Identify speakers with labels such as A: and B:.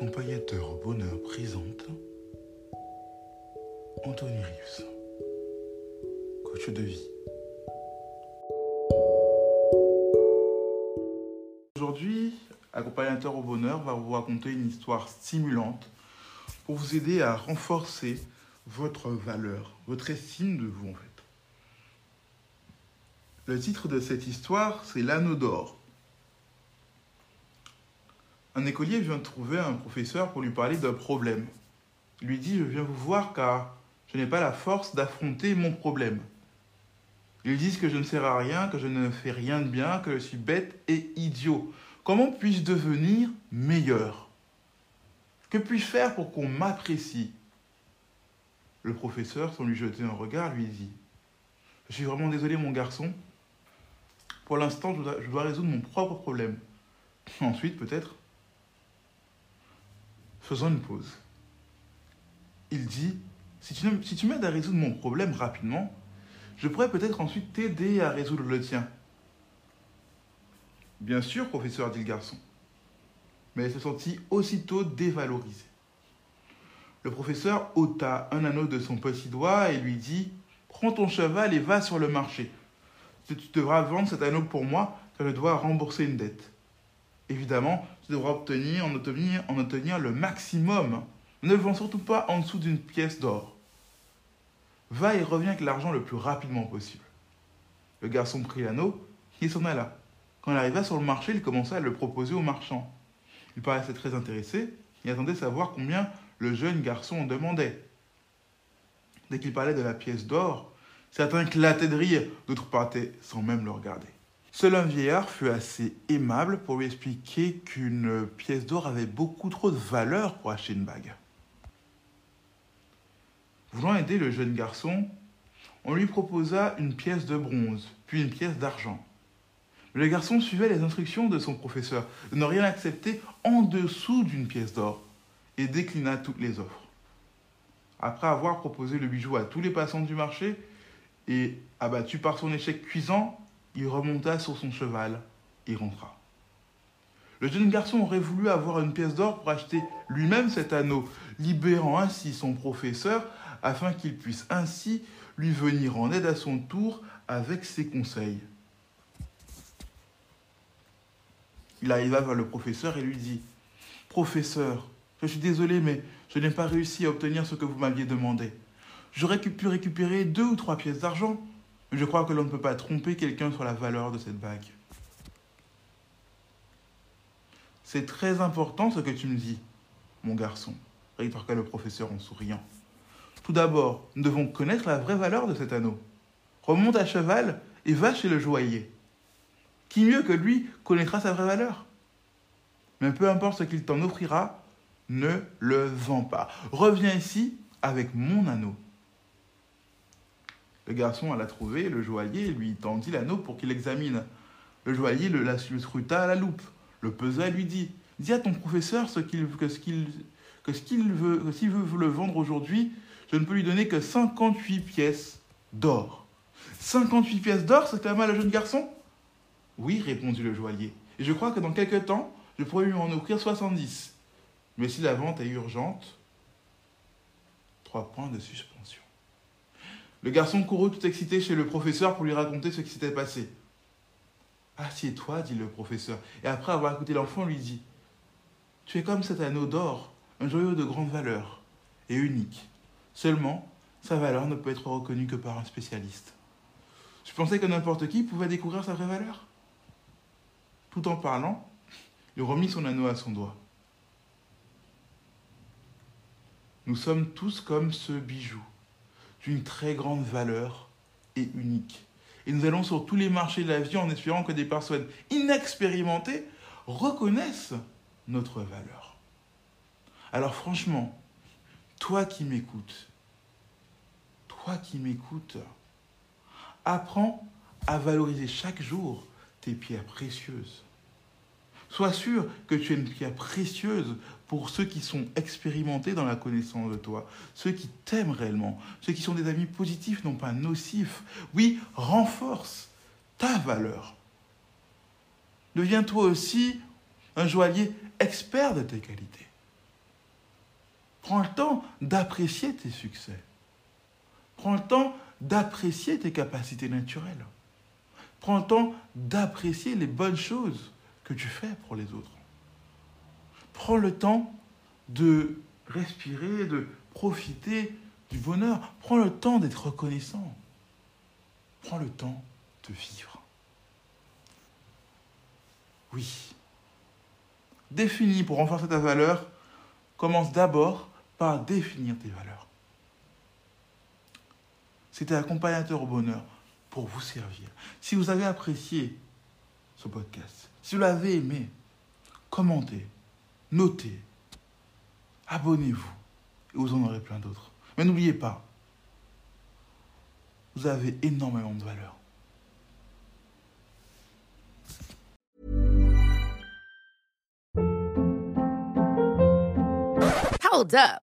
A: Accompagnateur Bonheur présente Anthony Rives, coach de vie. Aujourd'hui, Accompagnateur au bonheur va vous raconter une histoire stimulante pour vous aider à renforcer votre valeur, votre estime de vous en fait. Le titre de cette histoire, c'est L'anneau d'or. Un écolier vient trouver un professeur pour lui parler d'un problème. Il lui dit, je viens vous voir car je n'ai pas la force d'affronter mon problème. Ils disent que je ne sers à rien, que je ne fais rien de bien, que je suis bête et idiot. Comment puis-je devenir meilleur? Que puis-je faire pour qu'on m'apprécie? Le professeur, sans lui jeter un regard, lui dit Je suis vraiment désolé, mon garçon. Pour l'instant, je dois, je dois résoudre mon propre problème. Ensuite, peut-être, faisons une pause. Il dit Si tu, si tu m'aides à résoudre mon problème rapidement, je pourrais peut-être ensuite t'aider à résoudre le tien. Bien sûr, professeur, dit le garçon. Mais il se sentit aussitôt dévalorisé. Le professeur ôta un anneau de son petit doigt et lui dit Prends ton cheval et va sur le marché. Tu devras vendre cet anneau pour moi, car je dois rembourser une dette. Évidemment, tu devras obtenir, en, obtenir, en obtenir le maximum. Ne vends surtout pas en dessous d'une pièce d'or. Va et reviens avec l'argent le plus rapidement possible. Le garçon prit l'anneau et s'en alla. Quand il arriva sur le marché, il commença à le proposer aux marchands. Il paraissait très intéressé et attendait savoir combien le jeune garçon en demandait. Dès qu'il parlait de la pièce d'or, certains éclataient de rire, d'autres partaient sans même le regarder. Seul un vieillard fut assez aimable pour lui expliquer qu'une pièce d'or avait beaucoup trop de valeur pour acheter une bague. Voulant aider le jeune garçon, on lui proposa une pièce de bronze, puis une pièce d'argent. Le garçon suivait les instructions de son professeur de ne rien accepter en dessous d'une pièce d'or et déclina toutes les offres. Après avoir proposé le bijou à tous les passants du marché et abattu par son échec cuisant, il remonta sur son cheval et rentra. Le jeune garçon aurait voulu avoir une pièce d'or pour acheter lui-même cet anneau, libérant ainsi son professeur afin qu'il puisse ainsi lui venir en aide à son tour avec ses conseils. Il arriva vers le professeur et lui dit Professeur, je suis désolé, mais je n'ai pas réussi à obtenir ce que vous m'aviez demandé. J'aurais pu récupérer deux ou trois pièces d'argent, je crois que l'on ne peut pas tromper quelqu'un sur la valeur de cette bague. C'est très important ce que tu me dis, mon garçon, rétorqua le professeur en souriant. Tout d'abord, nous devons connaître la vraie valeur de cet anneau. Remonte à cheval et va chez le joaillier. Qui mieux que lui connaîtra sa vraie valeur? Mais peu importe ce qu'il t'en offrira, ne le vends pas. Reviens ici avec mon anneau. Le garçon alla trouver le joaillier lui tendit l'anneau pour qu'il l'examine. Le joaillier le, scruta à la loupe, le pesa et lui dit Dis à ton professeur ce qu'il, que veut, s'il veut le vendre aujourd'hui, je ne peux lui donner que 58 pièces d'or. 58 pièces d'or, s'exclama le jeune garçon. Oui, répondit le joaillier. Et je crois que dans quelque temps, je pourrais lui en offrir 70. Mais si la vente est urgente, trois points de suspension. Le garçon courut tout excité chez le professeur pour lui raconter ce qui s'était passé. Assieds-toi, dit le professeur, et après avoir écouté l'enfant, lui dit Tu es comme cet anneau d'or, un joyau de grande valeur et unique. Seulement, sa valeur ne peut être reconnue que par un spécialiste. Je pensais que n'importe qui pouvait découvrir sa vraie valeur. Tout en parlant, il remit son anneau à son doigt. Nous sommes tous comme ce bijou, d'une très grande valeur et unique. Et nous allons sur tous les marchés de la vie en espérant que des personnes inexpérimentées reconnaissent notre valeur. Alors franchement, toi qui m'écoutes, toi qui m'écoutes, apprends à valoriser chaque jour tes pierres précieuses. Sois sûr que tu es une pierre précieuse pour ceux qui sont expérimentés dans la connaissance de toi, ceux qui t'aiment réellement, ceux qui sont des amis positifs, non pas nocifs. Oui, renforce ta valeur. Deviens toi aussi un joaillier expert de tes qualités. Prends le temps d'apprécier tes succès. Prends le temps d'apprécier tes capacités naturelles. Prends le temps d'apprécier les bonnes choses que tu fais pour les autres. Prends le temps de respirer, de profiter du bonheur. Prends le temps d'être reconnaissant. Prends le temps de vivre. Oui. Définis pour renforcer ta valeur. Commence d'abord par définir tes valeurs. C'était accompagnateur au bonheur pour vous servir. Si vous avez apprécié ce podcast, si vous l'avez aimé, commentez, notez, abonnez-vous et vous en aurez plein d'autres. Mais n'oubliez pas, vous avez énormément de valeur.
B: Hold up.